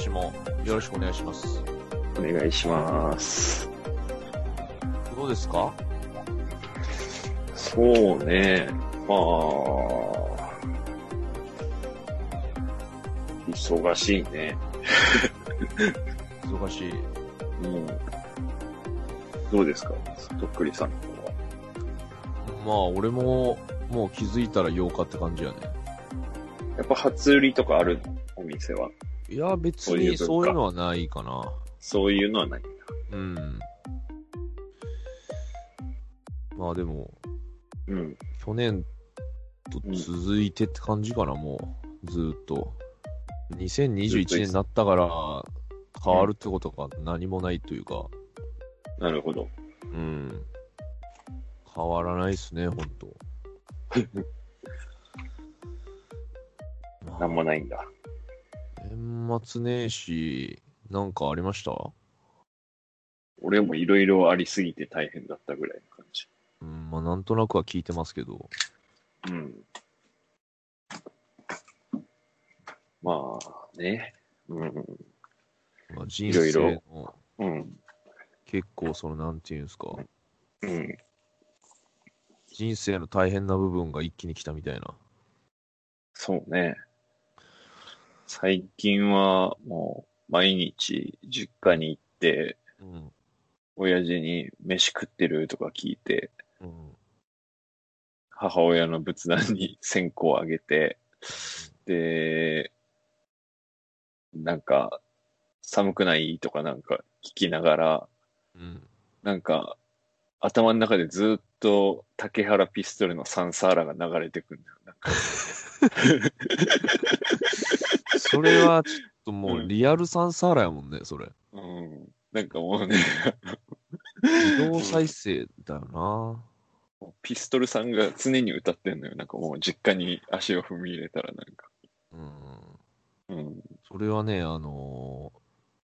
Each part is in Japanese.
年もよろしくお願いします。お願いします。どうですか？そうね、まあ、忙しいね。忙しい。うん。どうですか？とっくりさんは。まあ、俺も、もう気づいたら8日って感じやね。やっぱ初売りとかあるの？お店は。いや、別にそういうのはないかな。そういうのはない。うん。まあでも、うん。去年と続いてって感じかな、もう。ずーっと。2021年になったから、変わるってことが何もないというか、なるほど。うん。変わらないっすね、ほんと。まあなんもないんだ。年末年始、なんかありました？俺もいろいろありすぎて大変だったぐらいの感じ。うん、まあなんとなくは聞いてますけど。うん。まあね。うん。まあ、人生のうん。結構その、なんていうんですか、うん。人生の大変な部分が一気に来たみたいな。そうね。最近はもう毎日実家に行って、うん。親父に飯食ってるとか聞いて、うん。母親の仏壇に線香をあげて、で、なんか、寒くない？とかなんか聞きながら、うん。なんか、頭の中でずっと竹原ピストルのサンサーラが流れてくんだよ。それはちょっともううんリアルサンサーラやもんね、それ。うん。なんかもうね、自動再生だよな。ピストルさんが常に歌ってんのよ。なんかもう実家に足を踏み入れたらなんか。うん。うん。それはね、あのー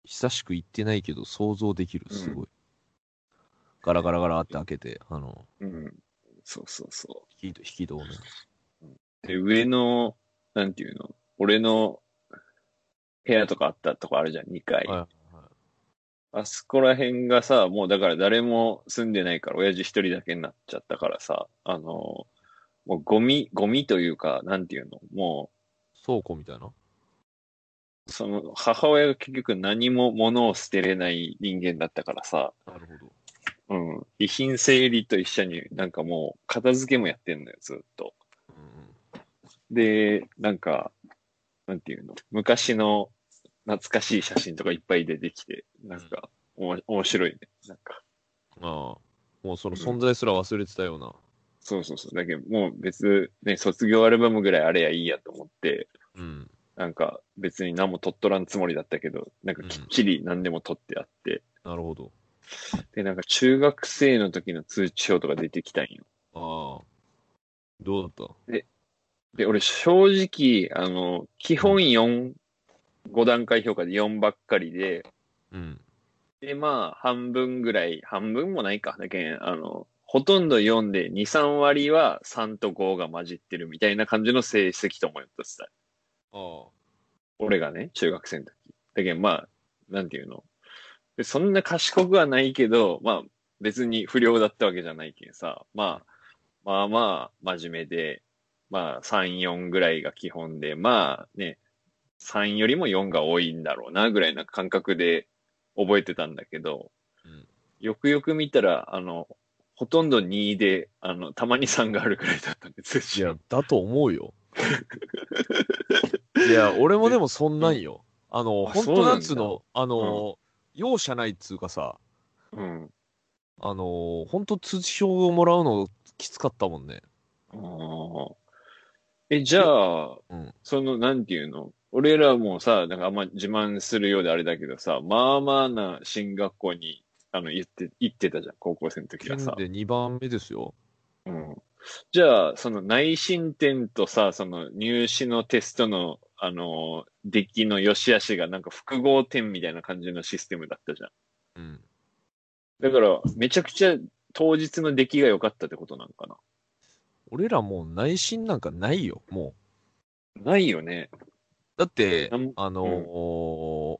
久しく行ってないけど想像できる、すごい。ガラガラガラって開けて、あの、うん。そうそうそ引き引き戸をね。う。で、上の、なんていうの？俺の部屋とかあったとこあるじゃん、2階。はいはいあそこら辺がさ、もうだから誰も住んでないから、親父一人だけになっちゃったからさ、あの、もうゴミ、ゴミというか、なんていうのも倉庫みたいな？う、その、母親が結局何も物を捨てれない人間だったからさ、なるほど。うん。遺品整理と一緒になんかもう片付けもやってんのよ、ずっと。うんで、なんか、なんていうの、昔の懐かしい写真とかいっぱい出てきて、なんか、おも面白いね。なんか、うん。ああ。もうその存在すら忘れてたような。そうそうそう。だけど、もう別、ね、卒業アルバムぐらいあれやいいやと思って、うん。なんか別に何も取っとらんつもりだったけど、なんかきっちり何でも取ってあって、なるほど。で、なんか中学生の時の通知表とか出てきたんよ。ああ。どうだった？で、俺正直、あの、基本4、5段階評価で4ばっかりで、うん。で、まあ、半分ぐらい、半分もないか。だけん、あの、ほとんど4で2、3割は3と5が混じってるみたいな感じの成績と思いったスタイル。ああ。俺がね、中学生の時。だけど、まあ、なんていうの。でそんな賢くはないけど、まあ、別に不良だったわけじゃないけんさ、まあ、まあまあ、真面目で、まあ、3、4ぐらいが基本で、まあね、3よりも4が多いんだろうな、ぐらいな感覚で覚えてたんだけど、うん。よくよく見たら、あの、ほとんど2で、あの、たまに3があるぐらいだったんですいや、だと思うよ。いや、俺もでもそんなんよ。あの、あ本当なんつうの、あの、容赦ないっつうかさ、うん。あの、本当通知表をもらうのきつかったもんね。あー。え、じゃあ、うん。その、なんていうの？俺らもさ、なんかあんま自慢するようであれだけどさ、まあまあな進学校に、あの、行って、行ってたじゃん、高校生の時はさ。県で2番目ですよ。うん。じゃあ、その内申点とさ、その入試のテストの、あの、出来の良し悪しがなんか複合点みたいな感じのシステムだったじゃん。うん。だから、めちゃくちゃ当日の出来が良かったってことなんかな？俺らもう内心なんかないよ、もないよね。う。だってあのー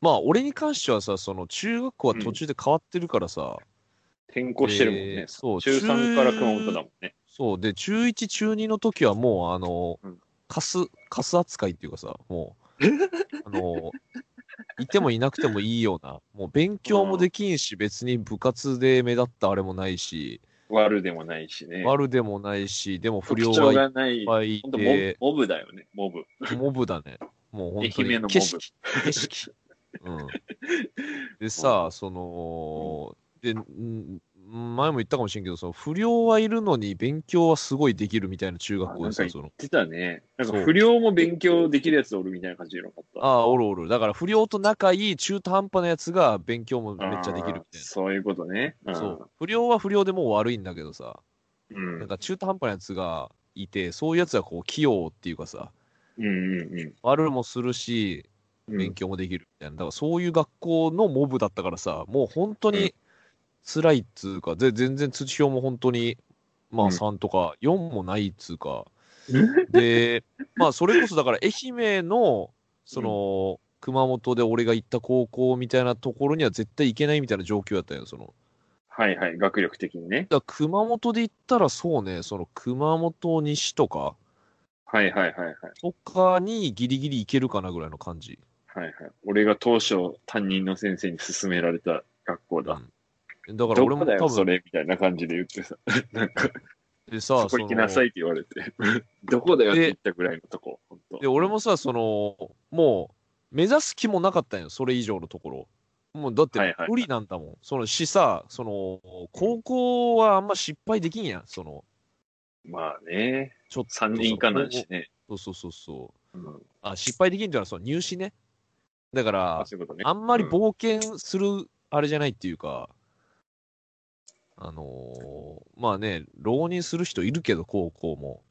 まあ、俺に関してはさ、その中学校は途中で変わってるからさ、転校してるもんね。えーそう中3から熊本だもんね。そう、で、中1、中2の時はもう、あのうん、カス、カス扱いっていうかさ、もう、あの、いてもいなくてもいいような、もう勉強もできんし、別に部活で目立ったあれもないし、悪でもないしね。悪でもないし、でも不良がいっがない。ぱいいて、モブだよね、モブ。モブだね。もう本当に愛媛のモブ景色、景色。うん。でさ、その、で、ん前も言ったかもしれんけど、その不良はいるのに勉強はすごいできるみたいな中学校でさ、あなんかその、言ってたね。なんか不良も勉強できるやつおるみたいな感じでよかった。ああ、おるおる。だから不良と仲いい中途半端なやつが勉強もめっちゃできるみたいそういうことね。な。そう。不良は不良でもう悪いんだけどさ、うん。なんか中途半端なやつがいて、そういうやつはこう器用っていうかさ、うんうんうん悪もするし、うん。勉強もできるみたいな。だからそういう学校のモブだったからさ、もう本当うんに辛いっつうか、で全然通知表も本当に、まあうん3とか4もないっつうか、で、まあそれこそだから愛媛の、その、熊本で俺が行った高校みたいなところには絶対行けないみたいな状況やったよ、その。はいはい、学力的にね。だ熊本で行ったらそうね、その熊本西とか、はいはいはいはい。とかにギリギリ行けるかなぐらいの感じ。はいはい。俺が当初担任の先生に勧められた学校だ。うんだからど俺も多こだよ、そ分、れみたいな感じで言ってさ。なんか、でさ、そこ行きなさいって言われて。どこだよって言ったぐらいのとこ。で、俺もさ、その、もう、目指す気もなかったんよ、それ以上のところ。もう、だって無理なんだもん。そのしさ、その、高校はあんま失敗できんやん、その、まあね。ちょっと。3人以下なんしね。そうそうそうそう。うん。あ、失敗できんっていうのは、その入試ね。だからあ、そういうね。あんまりうん冒険するあれじゃないっていうか、あのーまあね、浪人する人いるけど、高校も。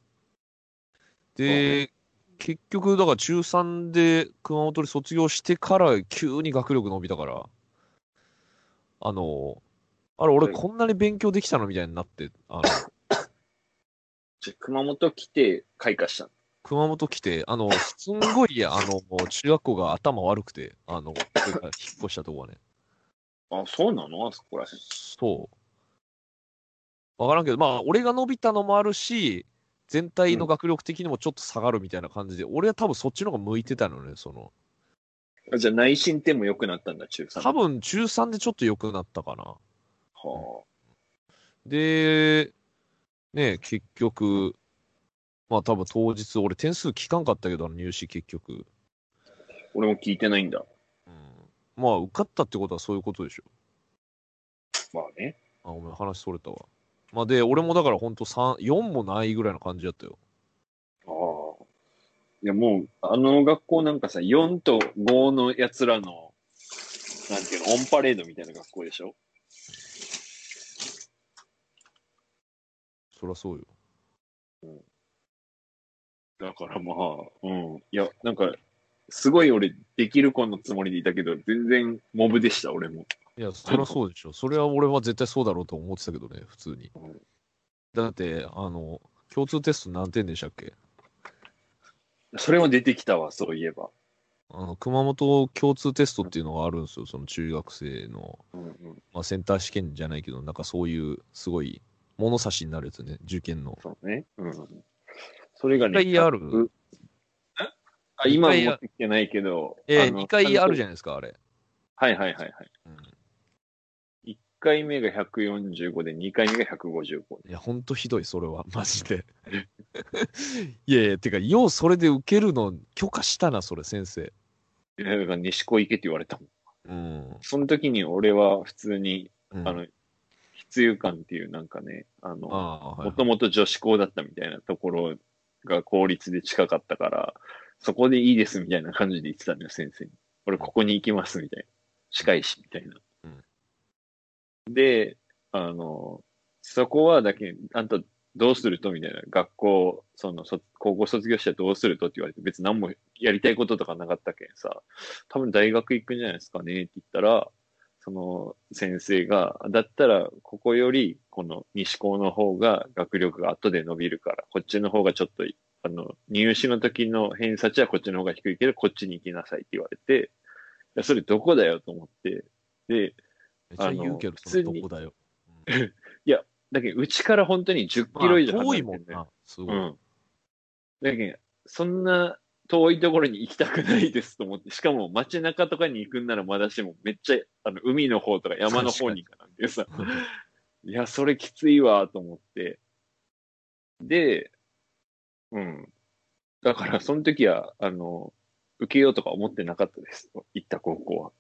で、結局、だから中3で熊本で卒業してから急に学力伸びたから、あのーあれ、俺はいこんなに勉強できたのみたいになって、あの、じゃ熊本来て開花したの？熊本来て、あの、すんごい、あの、中学校が頭悪くて、あの、引っ越したとこはね。あ、そうなの？あそこらへん。そう。わからんけど、まあ、俺が伸びたのもあるし、全体の学力的にもちょっと下がるみたいな感じで、俺は多分そっちの方が向いてたのね、その。あじゃあ内申点も良くなったんだ、中3。多分中3でちょっと良くなったかな。はで、ね、結局、まあ多分当日、俺点数聞かんかったけど、入試結局。あ。俺も聞いてないんだ。うん、まあ受かったってことはそういうことでしょ。まあね。あ、ごめん、話それたわ。まあで、俺もだから本当3、4もないぐらいの感じだったよ。ああ。いや、もう、あの学校なんかさ、4と5の奴らの、なんていうの、オンパレードみたいな学校でしょ？そりゃそうよ。だからまあ、うん。いや、なんか、すごい俺、できる子のつもりでいたけど、全然モブでした、俺も。いや、そりゃそうでしょ。それは俺は絶対そうだろうと思ってたけどね、普通にうん。だって、あの、共通テスト何点でしたっけ？それも出てきたわ、そういえば。あの、熊本共通テストっていうのがあるんですよ、その中学生の、うんうん。まあ、センター試験じゃないけど、なんかそういう、すごい、物差しになるやつね、受験の。そうね。うん。それがね、一回あるうあ、今一回持ってきてないけど。えー、の2回あるじゃないですか、あれ。はいはいはいはい。うん、1回目が145で、2回目が155。いや、ほんとひどい、それは。マジで。いやいや、てか、ようそれで受けるの許可したな、それ、先生。いやだから西高行けって言われたもん。うん。その時に俺は普通に、うんあの、必有感っていうなんかね、あの、もともと女子校だったみたいなところが公立で近かったから、そこでいいですみたいな感じで言ってたのよ、先生に。俺ここに行きますみたいな。近いし、みたいな。で、あの、そこはだけ、あんたどうすると？みたいな。学校、その、そ高校卒業したらどうすると？って言われて、別に何もやりたいこととかなかったけんさ、多分大学行くんじゃないですかねって言ったら、その先生が、だったらここよりこの西高の方が学力が後で伸びるから、こっちの方がちょっと、あの、入試の時の偏差値はこっちの方が低いけど、こっちに行きなさいって言われて、いやそれどこだよと思って、で、めっちゃ言うけど、そあのこだよ。だけど、うちから本当に10キロ以上まあ遠離れてんだよ。いもんな、すごい。うん。だけど、そんな遠いところに行きたくないですと思って、しかも街中とかに行くんならまだしも、めっちゃ、あの、海の方とか山の方に行かなんてさ、いや、それきついわ、と思って。で、うん。だから、その時は、あの、受けようとか思ってなかったです。行った高校は。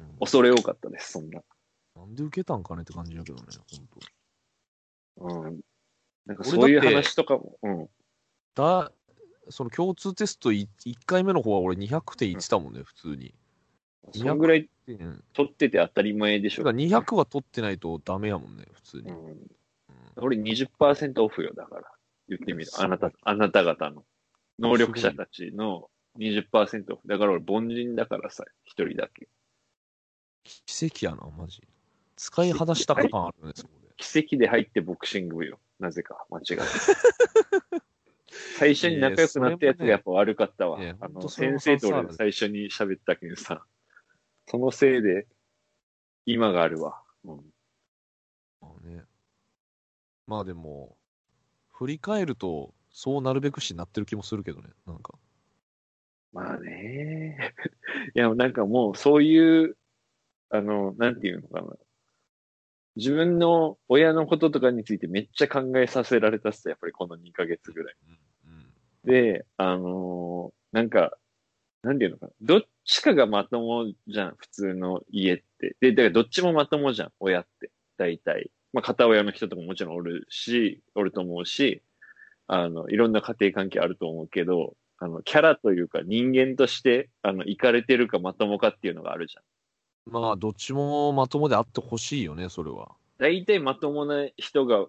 うん恐れ多かったです、そんな。なんで受けたんかねって感じだけどね、ほんと。うん。なんかそういう話とかも、うん。だ、その共通テスト1回目の方は俺200点いってたもんね、普通に。そのぐらいうん。取ってて当たり前でしてょ。か200は取ってないとダメやもんね、普通に。うん。うん俺20%オフよ、だから。言ってみる。あなた、あなた方の。能力者たちの20%オフ。だから俺凡人だからさ、一人だけ。奇跡やな、マジ。使い果たした感あるね、そこで。奇跡で入ってボクシング部よ。なぜか、間違って。最初に仲良くなったやつがやっぱ悪かったわ。いやあの、先生とさ俺最初に喋ったけどさ、そのせいで、今があるわ。うん。まあね。まあでも、振り返ると、そうなるべくしになってる気もするけどね、なんか。まあね。いや、なんかもうそういう、あの、なんていうのかな。自分の親のこととかについてめっちゃ考えさせられたっすやっぱりこの2ヶ月ぐらい。で、あのーなんか、なんていうのかな。どっちかがまともじゃん、普通の家って。で、だからどっちもまともじゃん、親って。大体。まあ、片親の人とかもちろんおるし、おると思うし、あの、いろんな家庭関係あると思うけど、あの、キャラというか人間として、あの、行かれてるかまともかっていうのがあるじゃん。まあ、どっちもまともであってほしいよね、それは。大体まともな人が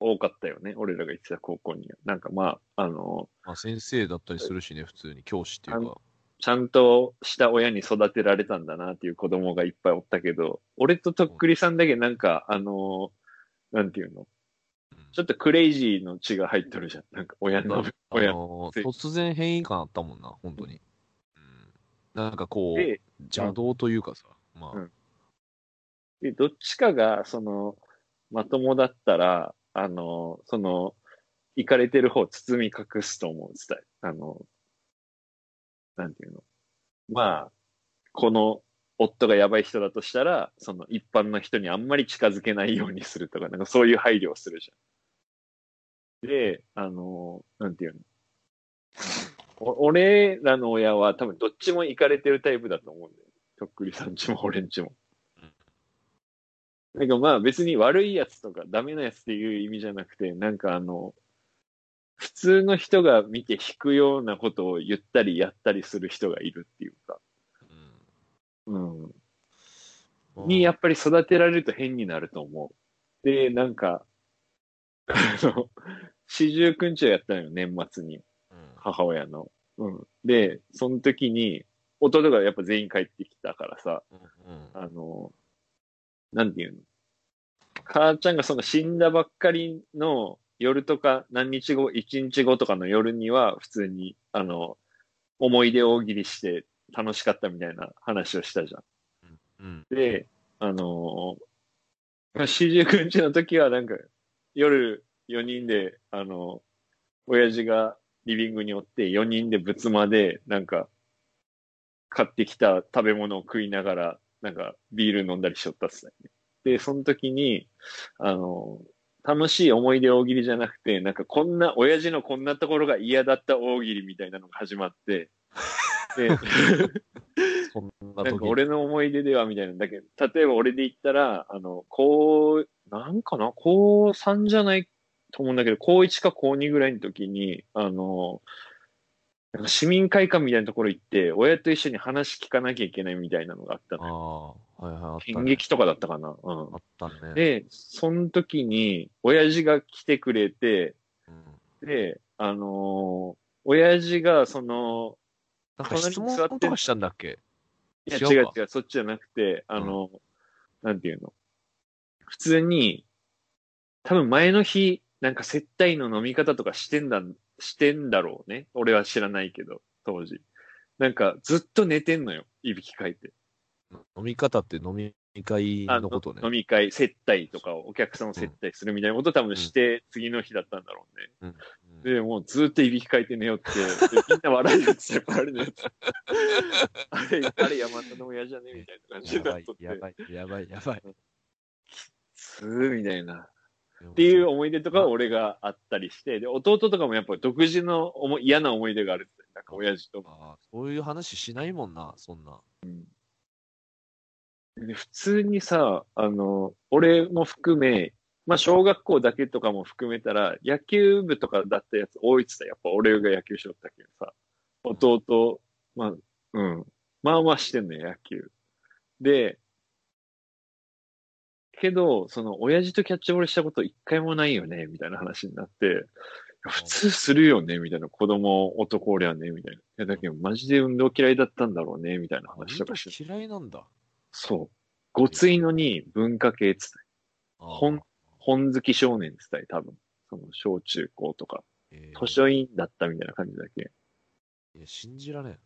多かったよね。俺らが行ってた高校には。なんかまあ、あの、まあ、先生だったりするしね、普通に教師っていうか。ちゃんとした親に育てられたんだなっていう子供がいっぱいおったけど、俺ととっくりさんだけなんか、あのーなんていうの？うんちょっとクレイジーの血が入っとるじゃん。なんか親の、親。のー突然変異感あったもんな、本当に。うん、なんかこう、で、邪道というかさ、まあ、うんで、どっちかが、その、まともだったら、あの、その、行かれてる方包み隠すと思う、伝え。あの、なんていうの。まあ、この夫がやばい人だとしたら、その一般の人にあんまり近づけないようにするとか、なんかそういう配慮をするじゃん。で、あの、なんていうの。お俺らの親は多分どっちも行かれてるタイプだと思うんだよ。とっくりさんちも俺んちも。なんかまあ別に悪いやつとかダメなやつっていう意味じゃなくて、なんかあの、普通の人が見て引くようなことを言ったりやったりする人がいるっていうか、うん。うんにやっぱり育てられると変になると思う。で、なんか、あの、四十九日をやったのよ、年末に。うん母親の。うん。で、その時に、弟がやっぱ全員帰ってきたからさ、うんあの、なんていうの？母ちゃんがその死んだばっかりの夜とか何日後、一日後とかの夜には普通に、あの、思い出大喜利して楽しかったみたいな話をしたじゃん。うんで、あのー、四十九日の時はなんか、夜4人で、あの親父がリビングにおって4人で仏間で、なんか、買ってきた食べ物を食いながら、なんかビール飲んだりしよったっすね。って、その時に、あの、楽しい思い出大喜利じゃなくて、なんかこんな、親父のこんなところが嫌だった大喜利みたいなのが始まって、で、ななん時か俺の思い出ではみたいなんだけど、例えば俺で言ったら、あの、高、なんかな？高3じゃないと思うんだけど、高1か高2ぐらいの時に、あの、なんか市民会館みたいなところ行って、親と一緒に話聞かなきゃいけないみたいなのがあったあのよ。あ、はいはい、あった演ね。劇とかだったかなうんあ。ったね。で、その時に、親父が来てくれて、うんで、あのー親父が、その、なんか質問とかしたんだっけ？いや、違うか違う違う、そっちじゃなくて、あの、なんていうの？普通に、多分前の日、なんか接待の飲み方とかしてんだ、してんだろうね。俺は知らないけど、当時。なんか、ずっと寝てんのよ。いびきかいて。飲み方って飲み会あのことね。飲み会、接待とかを、お客さんを接待するみたいなことを多分して、次の日だったんだろうね。うんうんで、もうずっといびきかいて寝よって、でみんな笑いやつよ、あれのやつ。あれ、あれ山田の親じゃね？みたいな感じやばいになっとっ、て。やばい、やばい、やばい。すーみたいな。っていう思い出とかは俺があったりして、で、弟とかもやっぱ独自の思い嫌な思い出があるって。なんか親父とも。ああそういう話しないもんな、そんな。で普通にさ、あの、俺も含め、まあ小学校だけとかも含めたら、野球部とかだったやつ多いっつったらやっぱ俺が野球しよったけどさ、弟、まあ、うん。まあまあしてんのよ、野球。で、けど、その、親父とキャッチボールしたこと一回もないよね、みたいな話になって、普通するよね、みたいな。子供、男おりゃね、みたいな。いや、だけど、マジで運動嫌いだったんだろうね、みたいな話とかして。嫌いなんだ。そう。ごついのに文化系っつったああ本本好き少年っつったり、多分。その、小中高とか。えー図書院だったみたいな感じだけ。いや信じられん。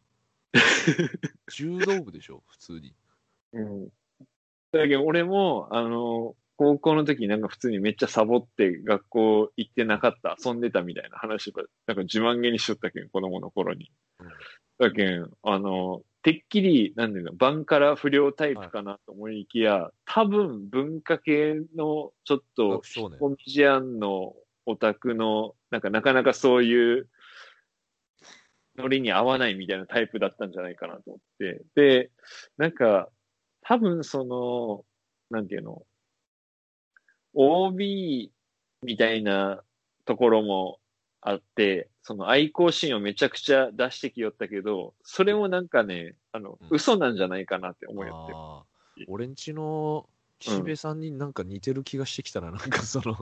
柔道部でしょ、普通に。うん。だけど、俺も、あの、高校の時なんか普通にめっちゃサボって学校行ってなかった、遊んでたみたいな話とか、なんか自慢げにしとったけん、子供の頃に。うんだけん、あの、てっきり、なんていうの、バンカラ不良タイプかなと思いきや、多分文化系のちょっと。コミジアンのオタクの、なんかなかなかそういう、ノリに合わないみたいなタイプだったんじゃないかなと思って。で、なんか、多分その、なんていうの、OB みたいなところもあって、その愛好心をめちゃくちゃ出してきよったけど、それもなんかね、あの、うん嘘なんじゃないかなって思いよって。俺んちの岸辺さんになんか似てる気がしてきたな、なんかその、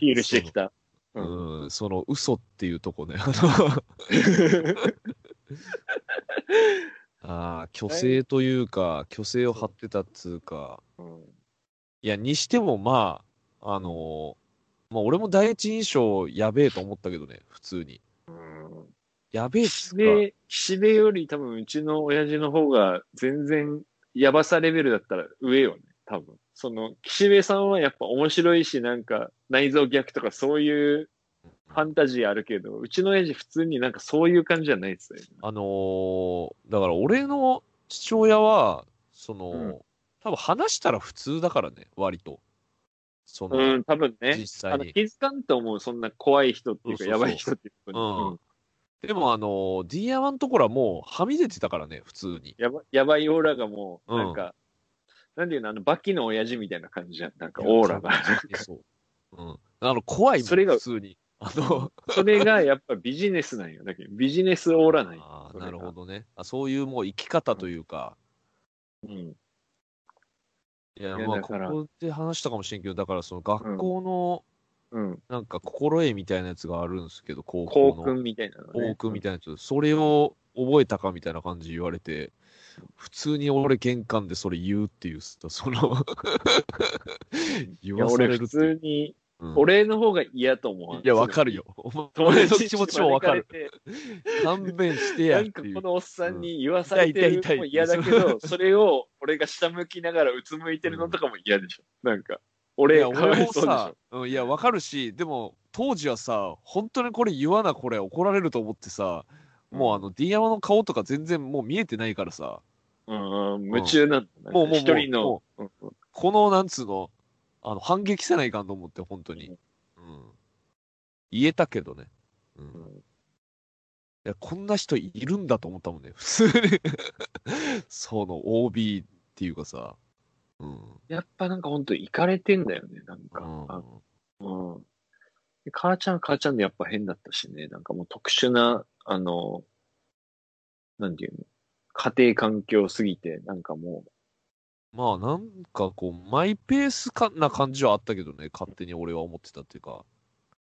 ヒールしてきた。ううんん、その嘘っていうとこね。あのああ、虚勢というか、虚勢を張ってたっつうか、うん。いや、にしてもまあ、あのまあ俺も第一印象やべえと思ったけどね、普通に。うん。やべえっつ岸うか、辺、岸辺より多分うちの親父の方が全然やばさレベルだったら上よね、多分。その、岸辺さんはやっぱ面白いし、なんか内臓逆とかそういうファンタジーあるけど、うちの親父普通になんかそういう感じじゃないですよね。あのーだから俺の父親は、その、うん多分話したら普通だからね、割と。その、うん、多分ね。実際に。あの気づかんと思う、そんな怖い人っていうか、やばい人っていうか、うんでもあのー、ディアマのところはもうはみ出てたからね、普通に。やばやばいオーラがもう、うんなんか、なんていうの、あの、バキの親父みたいな感じじゃん。なんかオーラが。そう。うん。あの、怖いもん、それが普通に。あの、それがやっぱビジネスなんよ。だけど、ビジネスオーラなんよ。あーそれがなるほどねあ。そういうもう生き方というか、うん。いや、いやまあ、だからここで話したかもしれんけど、だからその学校の、うん。なんか心得みたいなやつがあるんですけど、高校の。校訓みたいなの、ね。校訓みたいなやつ、それを覚えたかみたいな感じ言われて、普通に俺玄関でそれ言うっていう、その、言いや、わされるっていう通に、うん俺の方が嫌と思う。いや、わかるよ。友俺達にの気持ちもわかる。勘弁してやなんかこ。のおっさんに言わされてるのも嫌だけど、それを俺が下向きながらうつむいてるのとかも嫌でしょ。なんか、い俺、や、かわいそうでしさょ。、うんいや、わかるし、でも、当時はさ、本当にこれ言わな、これ怒られると思ってさ、もうあの、ディアマの顔とか全然もう見えてないからさ、うんうん、夢中なんだ。もうもう一人の、うんこの、なんつうの、あの、反撃せないかんと思って、本当に。うん。言えたけどね。うん。うんいや、こんな人いるんだと思ったもんね。普通に。その OB っていうかさ。うん。やっぱなんか本当行かれてんだよね、なんか。うんあうん。で母ちゃんは母ちゃんでやっぱ変だったしね、なんかもう特殊な、あの、なんていうの、家庭環境すぎて、なんかもまあ、なんかこう、マイペースかな感じはあったけどね、勝手に俺は思ってたっていうか。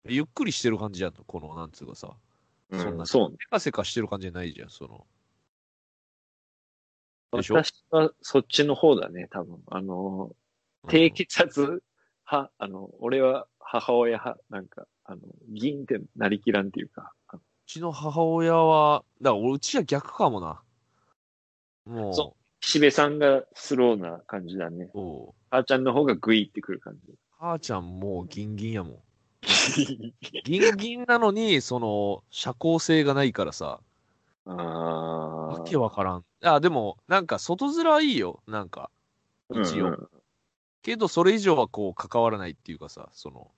ゆっくりしてる感じやんの、この、なんつうかさ。う、そんな、うん、そうね。せかせかしてる感じじゃないじゃん、その。私はそっちの方だね、多分。あの、低血圧派、あの、俺は母親派、なんか、あの、ギンってなりきらんっていうか、うちの母親は、だから俺、うちは逆かもな。もう、そ岸辺さんがスローな感じだね。そう母ちゃんの方がグイってくる感じ。母ちゃんもうギンギンやもん。ギンギンなのに、その、社交性がないからさ、ああ。わけわからん。あ、でも、なんか、外面はいいよ。なんか、一応。うんうんけど、それ以上はこう、関わらないっていうかさ、その、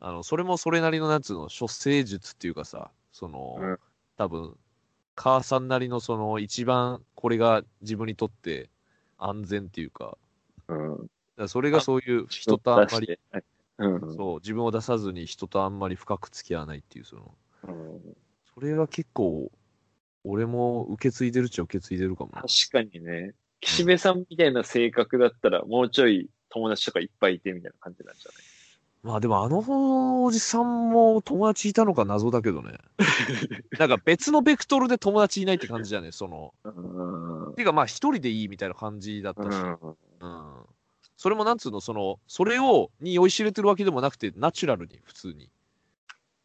あの、それもそれなりの、なんつうの、処世術っていうかさ、その、うん多分、母さんなりの、その、一番、これが自分にとって安全っていうか、うん。だそれがそういう人とあんまり、うん。うん。そう、自分を出さずに人とあんまり深く付き合わないっていう、その、うんそれが結構、俺も受け継いでるっちゃ受け継いでるかもな。確かにね、岸辺さんみたいな性格だったら、もうちょい友達とかいっぱいいてみたいな感じなんじゃまあでもあのおじさんも友達いたのか謎だけどね。なんか別のベクトルで友達いないって感じじゃねその。ていうかまあ一人でいいみたいな感じだったし。うん。それもなんつうの、その、それを、に酔いしれてるわけでもなくて、ナチュラルに、普通に。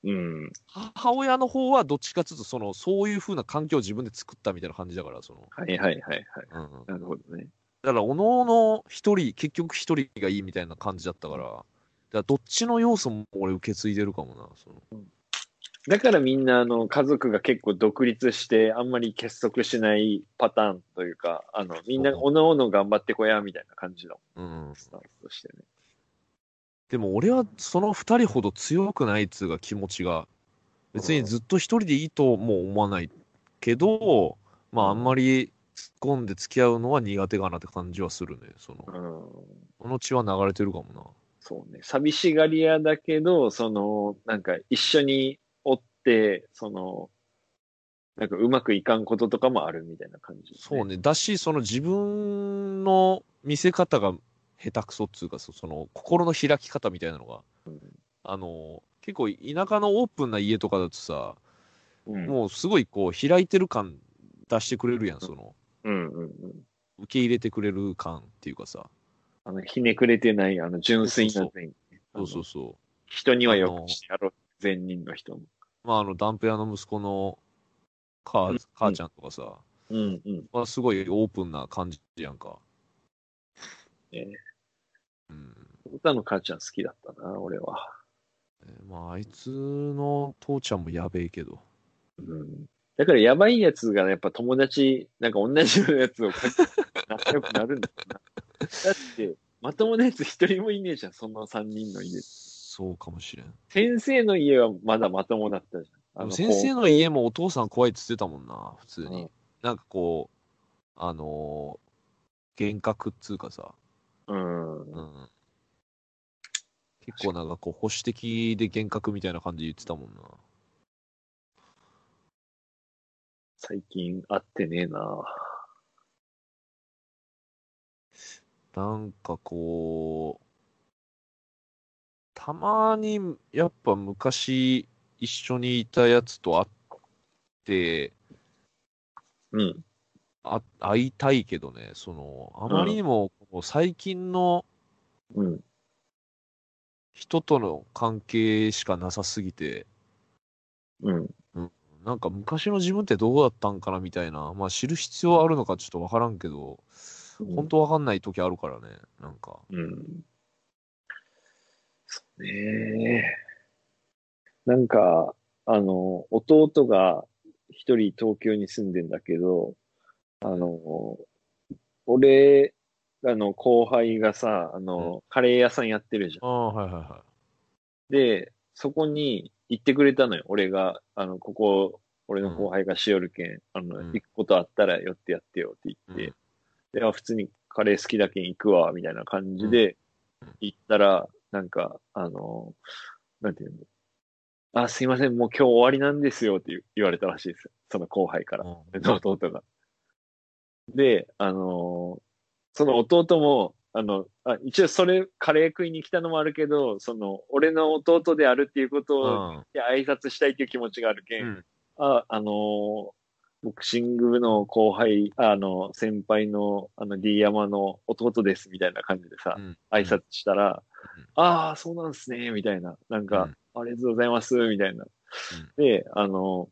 うん。母親の方はどっちかっていうと、その、そういう風な環境を自分で作ったみたいな感じだから、その。はいはいはいはい。うん。なるほどね。だから、おのおの一人、結局一人がいいみたいな感じだったから、だどっちの要素も俺受け継いでるかもな。そのだからみんな、あの、家族が結構独立して、あんまり結束しないパターンというか、あの、みんな、おのおの頑張ってこや、みたいな感じだもうんん、。スタンスとしてね。でも俺はその二人ほど強くないっつうか気持ちが、別にずっと一人でいいとも思わないけど、まああんまり突っ込んで付き合うのは苦手かなって感じはするね。その、うん。この血は流れてるかもな。そうね。寂しがり屋だけど、その、なんか一緒におって、その、なんかうまくいかんこととかもあるみたいな感じ、そう。ね。だし、その自分の見せ方が下手くそっつうか、そその心の開き方みたいなのが、うんあの、結構田舎のオープンな家とかだとさ、うん。もうすごいこう開いてる感出してくれるやん、その、うんうんうん。受け入れてくれる感っていうかさ。あの、ひねくれてない、あの、純粋な善意。そうそうそう。人にはよくしてやろう。善人の人も。まあ、あの、ダンプ屋の息子の母,、うん母ちゃんとかさ、うんうん。はすごいオープンな感じやんか。ねうん。歌の母ちゃん好きだったな、俺は。えまあ、あいつの父ちゃんもやべえけど。うん。だからやばいやつがやっぱ友達、なんか同じようなやつを仲良くなるんだよな。だって、まともなやつ一人もいねえじゃん、その三人の家。そうかもしれん。先生の家はまだまともだったじゃん。あの先生の家もお父さん怖いって言ってたもんな、普通に。うんなんかこう、あのー幻覚っつうかさ、うん。うん。結構なんかこう、保守的で幻覚みたいな感じで言ってたもんな。最近会ってねえな。なんかこう、たまにやっぱ昔一緒にいたやつと会って、うん。あ会いたいけどね、その、あまりにもこう最近のうん。人との関係しかなさすぎて、うん。なんか昔の自分ってどうだったんかなみたいな、まあ知る必要あるのかちょっとわからんけど、本当わかんない時あるからね、なんか。うん。そうねなんか、あの、弟が一人東京に住んでんだけど、あの、俺らの後輩がさ、あの、カレー屋さんやってるじゃん。ああ、はいはいはで、そこに行ってくれたのよ。俺が、あの、ここ、俺の後輩がしおるけん、あの、うん行くことあったら寄ってやってよって言って、で、あ普通にカレー好きだけん行くわ、みたいな感じで行ったら、なんか、あの、なんていうの？あ、すいません、もう今日終わりなんですよって言言われたらしいですよ。その後輩から。弟が。で、あのーその弟も、あの、あ一応それ、カレー食いに来たのもあるけど、その、俺の弟であるっていうことを、うん。で挨拶したいっていう気持ちがあるけん、うんあ、あのーボクシング部の後輩、あの、先輩の、あの、D 山の弟です、みたいな感じでさ、うん挨拶したら、うんああ、そうなんすね、みたいな。なんか、ありがとうございます、みたいな。で、あの、も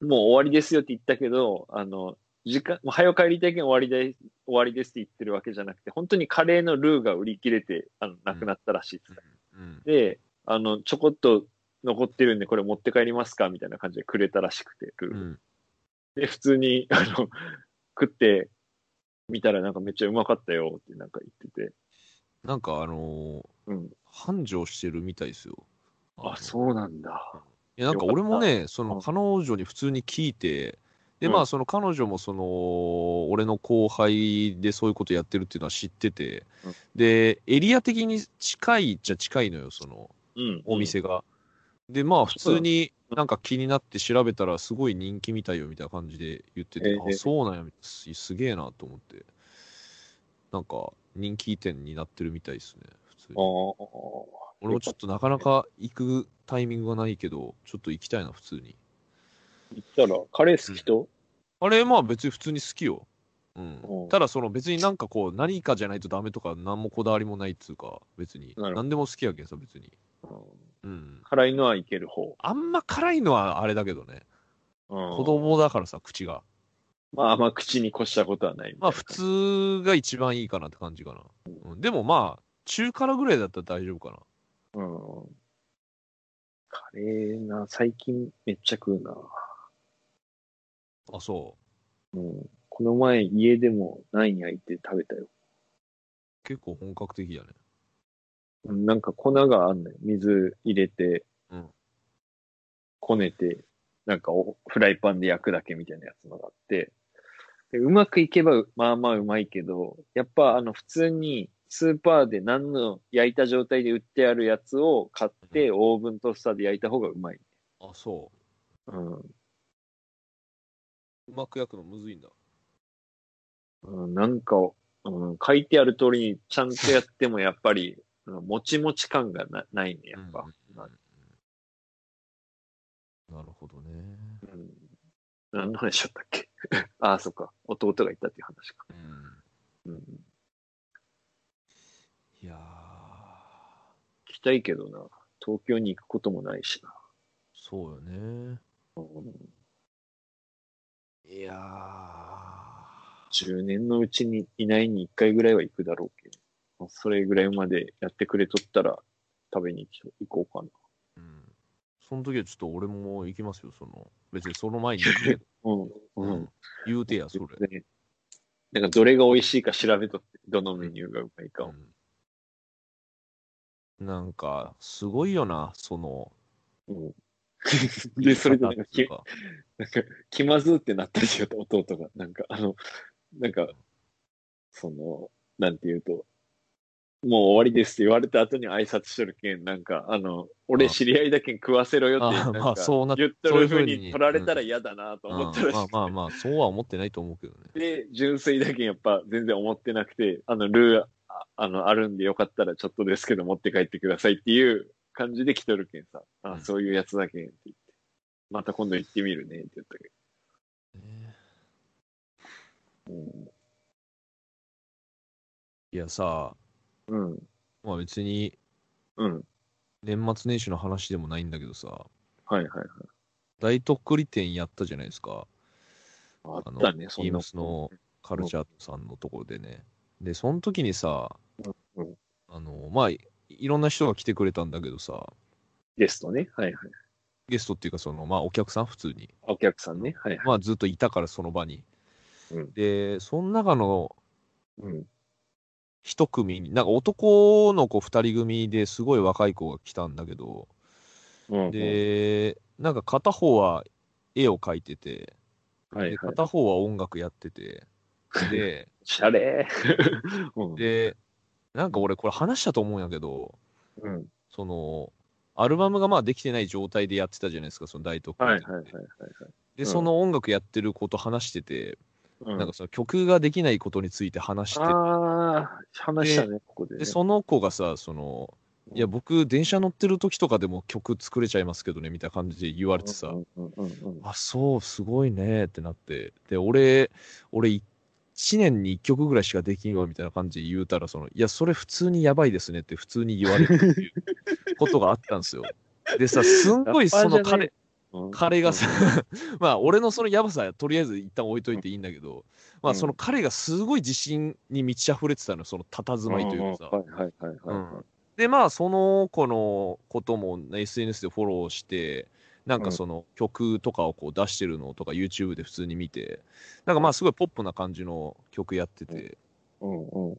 う終わりですよって言ったけど、あの、時間、もう早く帰りたいけん終わりで、終わりですって言ってるわけじゃなくて、本当にカレーのルーが売り切れて、あの、なくなったらしいです。うん。で、あの、ちょこっと残ってるんで、これ持って帰りますかみたいな感じでくれたらしくて、ルー。うん。で、普通に、あの、食ってみたらなんかめっちゃうまかったよってなんか言ってて。なんかあのーうん。繁盛してるみたいですよ。あ、そうなんだ。いや、なんか俺もね、そのうん彼女に普通に聞いて、で、うんまあ、その彼女も、その、俺の後輩でそういうことやってるっていうのは知っててうん、で、エリア的に近いっちゃ近いのよ、その、うん。お店が。で、まあ、普通にうんなんか気になって調べたら、すごい人気みたいよ、みたいな感じで言ってて、ええあ、そうなんや、すすげえなと思って、なんか、人気店になってるみたいですね、普通に。ああ。俺もちょっとなかなか行くタイミングがないけど、ちょっと行きたいな、普通に。言ったら、カレー好きと、あれ、まあ別に普通に好きよ。うんう。んただ、その別になんかこう、何かじゃないとダメとか、何もこだわりもないっつうか、別に。何でも好きやけんさ、別に。うんうん。辛いのはいける方。あんま辛いのはあれだけどね。うん子供だからさ、口が。まあ、あんま口に越したことはないみたいなまあ普通が一番いいかなって感じかな。うん、でもまあ、中辛ぐらいだったら大丈夫かな。うん。カレーな、最近めっちゃ食うな。あ、そうん。この前家でも何焼いて食べたよ。う。結構本格的やね。うんなんか粉があんのよ。水入れて、うんこねて、なんかおフライパンで焼くだけみたいなやつのがあって、でうまくいけばまあまあうまいけど、やっぱあの普通にスーパーで何の焼いた状態で売ってあるやつを買って、オーブントースターで焼いた方がうまい。あ、そうん。う。うまく焼くのむずいんだ。うん、なんか、うん、書いてある通りにちゃんとやってもやっぱり、うんもちもち感がなないね、やっぱ。うんなるほどね。うん。何の話だったっけ？ああ、そっか。弟が言ったっていう話か。うん。うん。いやー、行きたいけどな。東京に行くこともないしな。そうよね。うん、いや10年のうちにいないに1回ぐらいは行くだろうけど。まあそれぐらいまでやってくれとったら食べに行こうかな。ー、うん。その時はちょっと俺も行きますよ、その。別にその前に。うん。うん。言うてや、それ。でなんかどれが美味しいか調べとって、どのメニューがうまいかを。うん、なんか、すごいよな、その。うん。で、それでなんかき なんか気まずってなったりしよ弟が。なんか、あの、なんか、その、なんて言うと、もう終わりですって言われた後に挨拶しとるけん、なんか、あの、俺知り合いだけん食わせろよって、あなんかまあそうな言っとる風に取られたら嫌だなと思ったらしくてまあまあまあ、そうは思ってないと思うけどね。で、純粋だけんやっぱ全然思ってなくて、あの、ルー、ああの、あるんでよかったらちょっとですけど持って帰ってくださいっていう感じで来とるけんさ、あ、うん。そういうやつだけんって言って、また今度行ってみるねって言ったけね。ど。うん。いやさ、うん。まあ別にうん。年末年始の話でもないんだけどさ、はいはいはい。大とっくり店やったじゃないですか。あったね、そんなビームスのカルチャーさんのところでね。で、その時にさ、うんあの、まあい、いろんな人が来てくれたんだけどさ、ゲストね。はいはい。ゲストっていうか、その、まあ、お客さん普通に。お客さんね。はいはい。まあ、ずっといたから、その場に。うんで、その中のうん。一組に、なんか男の子二人組ですごい若い子が来たんだけど、うん、で、なんか片方は絵を描いてて、ではいはい。片方は音楽やってて、で、しゃれー。うん。で、なんか俺これ話したと思うんやけど、うん。その、アルバムがまあできてない状態でやってたじゃないですか、その大特はい訓ってはいはいはい。で、うんその音楽やってること話してて、うん、なんかその曲ができないことについて話して。ああ、話したね、ここで、ね。で、その子がさ、その、いや、僕、電車乗ってる時とかでも曲作れちゃいますけどね、みたいな感じで言われてさ、うんうんうんうんあ、そう、すごいねってなって、で、俺、俺、1年に1曲ぐらいしかできんわ、みたいな感じで言うたら、その、いや、それ普通にやばいですねって普通に言われるっていうことがあったんですよ。でさ、すんごいその彼、うん彼がさ、まあ、俺のそのやばさ、とりあえず一旦置いといていいんだけど、まあ、うんその彼がすごい自信に満ち溢れてたのよ、その佇まいというかさ。はいはいはいはいはい。で、まあ、その子のことも、ね、SNS でフォローして、なんかその曲とかをこう出してるのとか YouTube で普通に見て、なんかまあすごいポップな感じの曲やってて、うんうん。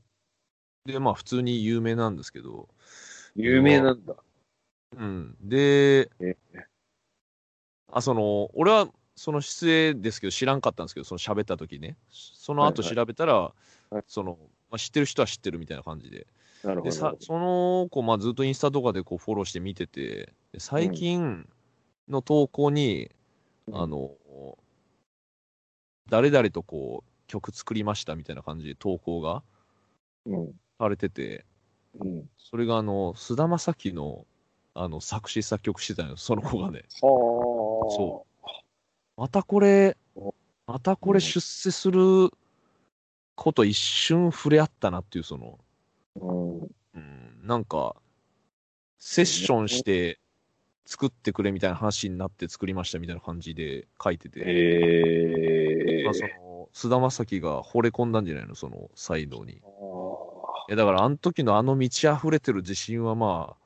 で、まあ普通に有名なんですけど、有名なんだ。うん。でえ、あ、その、俺はその出演ですけど知らんかったんですけど、その喋った時ね、その後調べたら、はいその、まあ、知ってる人は知ってるみたいな感じで、なるほど。でさその子、まあ、ずっとインスタとかでこうフォローして見てて、で最近の投稿に、うんあの、誰々とこう曲作りましたみたいな感じで投稿がうん。されてて、うん。それがあの、菅田将暉のあの作詞作曲してたのよ、その子がね。はあ。そまたこれお、またこれ出世すること一瞬触れ合ったなっていう、その、うん。うん、なんか、セッションして作ってくれみたいな話になって作りましたみたいな感じで書いてて、ええまあ、その菅田将暉が惚れ込んだんじゃないの、その才能に。いあやだから、あの時のあの満ち溢れてる自信はまあ、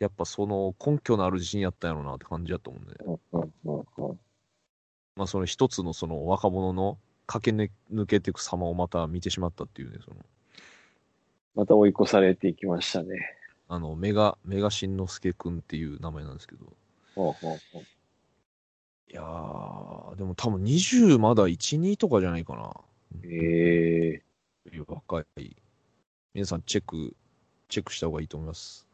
やっぱその根拠のある自信やったんやろうなって感じだと思うんで、まあその一つのその若者の駆け抜けていく様をまた見てしまったっていうね、その、また追い越されていきましたね。あの、メガ、メガしんのすけくんっていう名前なんですけど、ほうほうほういやー、でも多分20まだ1、2とかじゃないかな。ええ若い。皆さんチェック、チェックした方がいいと思います。